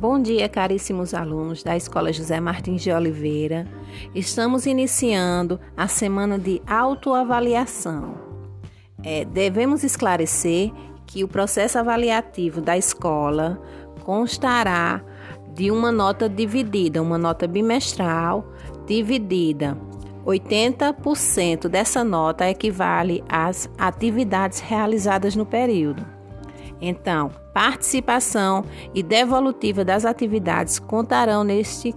Bom dia, caríssimos alunos da Escola José Martins de Oliveira. Estamos iniciando a semana de autoavaliação. É, devemos esclarecer que o processo avaliativo da escola constará de uma nota dividida, uma nota bimestral dividida. 80% dessa nota equivale às atividades realizadas no período. Então, participação e devolutiva das atividades contarão neste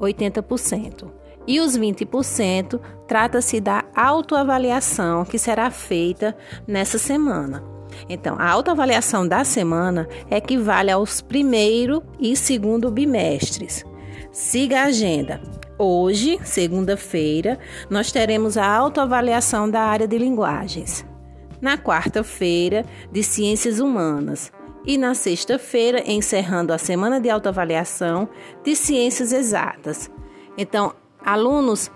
80%. E os 20% trata-se da autoavaliação que será feita nessa semana. Então, a autoavaliação da semana equivale aos primeiro e segundo bimestres. Siga a agenda. Hoje, segunda-feira, nós teremos a autoavaliação da área de linguagens na quarta-feira de Ciências Humanas e na sexta-feira, encerrando a semana de autoavaliação de Ciências Exatas. Então, alunos,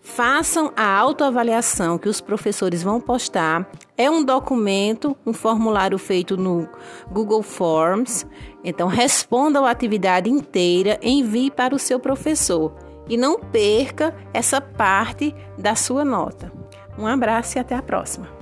façam a autoavaliação que os professores vão postar. É um documento, um formulário feito no Google Forms. Então, respondam a atividade inteira, envie para o seu professor e não perca essa parte da sua nota. Um abraço e até a próxima.